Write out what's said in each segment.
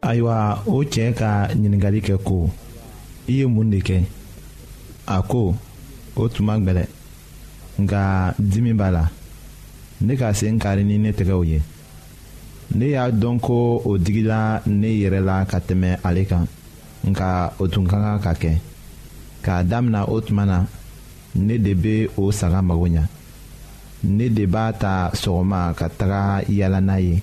ayiwa o cɛ ka ɲininkali kɛ ko i ye mun de kɛ a ko o tun man gɛlɛn nka dimi b'a la ne ka sen kari ni ne tɛgɛw ye ne y'a dɔn ko o digila ne yɛrɛ la ka tɛmɛ ale kan nka o tun ka kan ka kɛ k'a damina o tuma na ne de bɛ o saga mago ɲa ne de b'a ta sɔgɔma ka taga yaala n'a ye.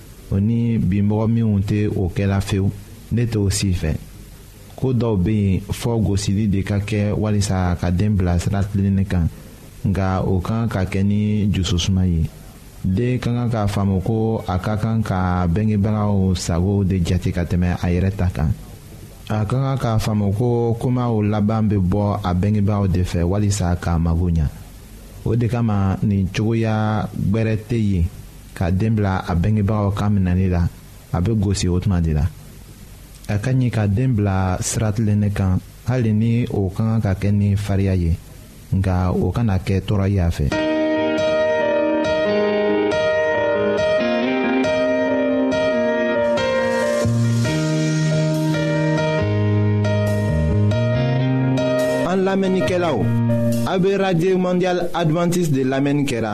o ni binbɔgɔ minnu tɛ o kɛla fewu ne t'o si fɛ ko dɔw bɛ yen fɔ gosili de ka kɛ walisa ka den bila sira tilenni kan nka o ka kan ka kɛ ni dususuma ye den ka kan k'a faamu ko a ka kan ka bɛngebagaw sago de jate ka tɛmɛ a yɛrɛ ta kan a ka kan k'a faamu ko komaw laban bɛ bɔ a bɛngebagaw de fɛ walisa k'a mago ɲa o de kama nin cogoya gbɛrɛ tɛ yen. ka den bila a bengebagaw ka minɛli la a bɛ gosi o tuma de la a ka ɲi ka den bila sira tilennen kan hali ni o ka kan ka kɛ ni fariya ye nka o kana kɛ tɔɔrɔ ye a fɛ. an lamɛnnikɛlaw a bɛ radio mondial adventiste de lamɛnni kɛra.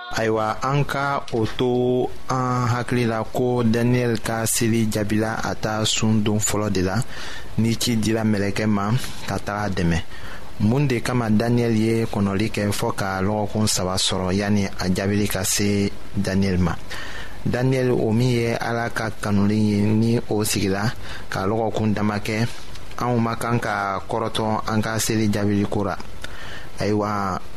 ayiwa an ka o to an hakili la ko daniyɛli ka seli jaabila a ta sun don fɔlɔ de la ni ci dira mɛlɛkɛ ma ka taga dɛmɛ mun de kama daniyɛli ye kɔnɔli kɛ fɔɔ ka lɔgɔkun saba sɔrɔ yanni a jaabili ka se daniyɛli ma daniyɛli o min ye ala ka kanuli ye ni o sigila ka lɔgɔkun dama kɛ anw ma kan ka kɔrɔtɔ an ka seli jaabili ko ra ayiwa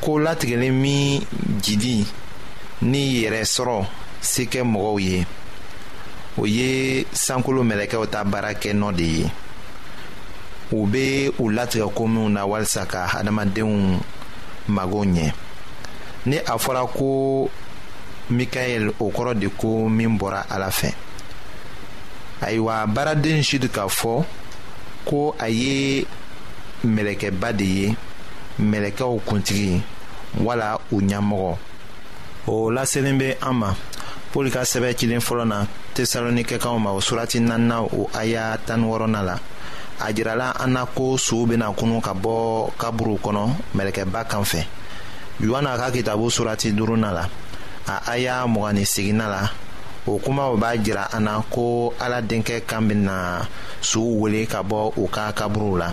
ko latigɛlen min jidi ni yɛrɛ sɔrɔ se kɛ mɔgɔw ye o ye sankolo mɛlɛkɛw ta baara kɛ nɔ de ye u bɛ u latigɛ ko minnu na walisa ka hadamadenw mago ɲɛ ni a fɔra ko mikaɛl o kɔrɔ de ko min bɔra ala fɛ ayiwa baaraden sid k'a fɔ ko a ye mɛlɛkɛba de ye mɛlɛkɛw kuntigi wala u ɲɛmɔgɔ o laselen bɛ an ma pɔli ka sɛbɛ cilen fɔlɔ na tesalonikɛkanw ma o surati naaninan o aya tan wɔɔrɔnan la a jirala an na ko sow bɛna kunu ka bɔ kaburuw kɔnɔ mɛlɛkɛba kan fɛ yohana ka kitabu surati duurunan la a aya mugan ni seginna la o kumaw b'a jira an na ko ala denkɛ kan bɛna sow wele ka bɔ u ka kaburuw la